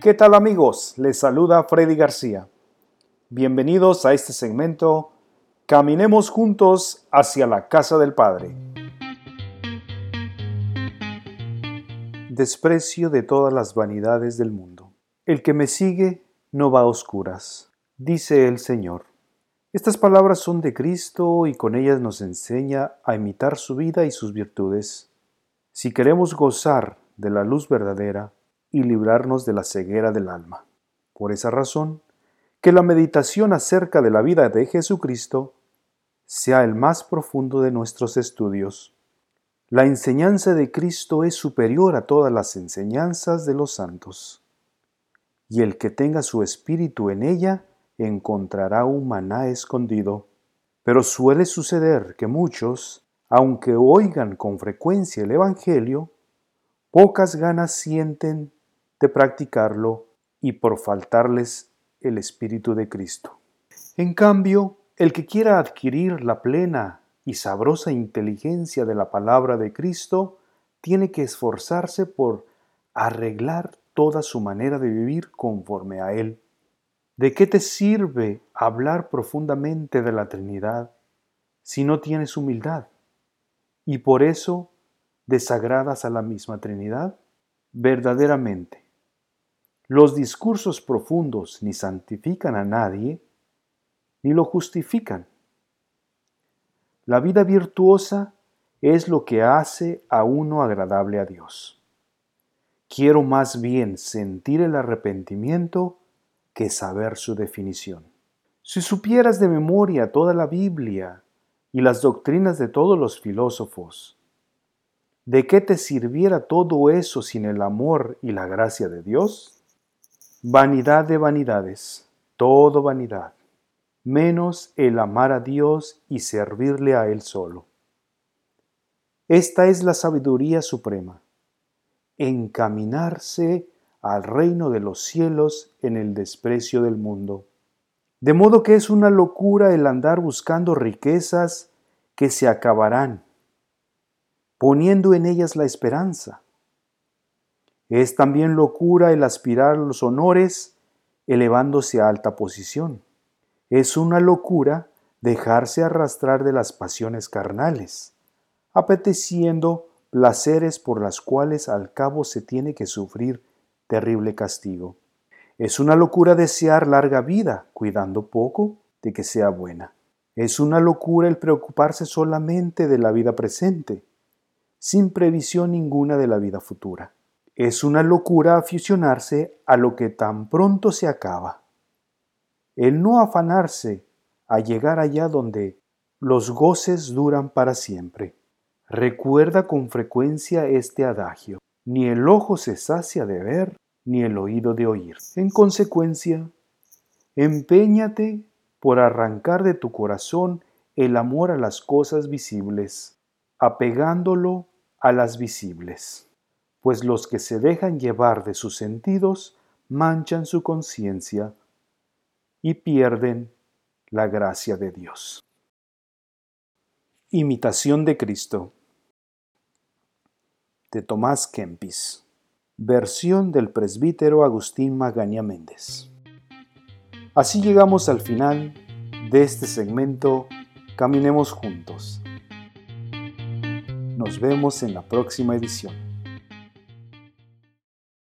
¿Qué tal amigos? Les saluda Freddy García. Bienvenidos a este segmento Caminemos juntos hacia la casa del Padre. Desprecio de todas las vanidades del mundo. El que me sigue no va a oscuras, dice el Señor. Estas palabras son de Cristo y con ellas nos enseña a imitar su vida y sus virtudes. Si queremos gozar de la luz verdadera y librarnos de la ceguera del alma. Por esa razón, que la meditación acerca de la vida de Jesucristo sea el más profundo de nuestros estudios. La enseñanza de Cristo es superior a todas las enseñanzas de los santos, y el que tenga su espíritu en ella encontrará un maná escondido. Pero suele suceder que muchos, aunque oigan con frecuencia el Evangelio, pocas ganas sienten de practicarlo y por faltarles el Espíritu de Cristo. En cambio, el que quiera adquirir la plena y sabrosa inteligencia de la palabra de Cristo, tiene que esforzarse por arreglar toda su manera de vivir conforme a Él. ¿De qué te sirve hablar profundamente de la Trinidad si no tienes humildad? Y por eso desagradas a la misma Trinidad? Verdaderamente, los discursos profundos ni santifican a nadie, ni lo justifican. La vida virtuosa es lo que hace a uno agradable a Dios. Quiero más bien sentir el arrepentimiento que saber su definición. Si supieras de memoria toda la Biblia y las doctrinas de todos los filósofos, ¿de qué te sirviera todo eso sin el amor y la gracia de Dios? Vanidad de vanidades, todo vanidad, menos el amar a Dios y servirle a Él solo. Esta es la sabiduría suprema, encaminarse al reino de los cielos en el desprecio del mundo. De modo que es una locura el andar buscando riquezas que se acabarán, poniendo en ellas la esperanza es también locura el aspirar los honores elevándose a alta posición. Es una locura dejarse arrastrar de las pasiones carnales, apeteciendo placeres por las cuales al cabo se tiene que sufrir terrible castigo. Es una locura desear larga vida, cuidando poco de que sea buena. Es una locura el preocuparse solamente de la vida presente, sin previsión ninguna de la vida futura. Es una locura aficionarse a lo que tan pronto se acaba. El no afanarse a llegar allá donde los goces duran para siempre. Recuerda con frecuencia este adagio. Ni el ojo se sacia de ver, ni el oído de oír. En consecuencia, empeñate por arrancar de tu corazón el amor a las cosas visibles, apegándolo a las visibles pues los que se dejan llevar de sus sentidos manchan su conciencia y pierden la gracia de Dios. Imitación de Cristo de Tomás Kempis, versión del presbítero Agustín Magaña Méndez. Así llegamos al final de este segmento Caminemos juntos. Nos vemos en la próxima edición.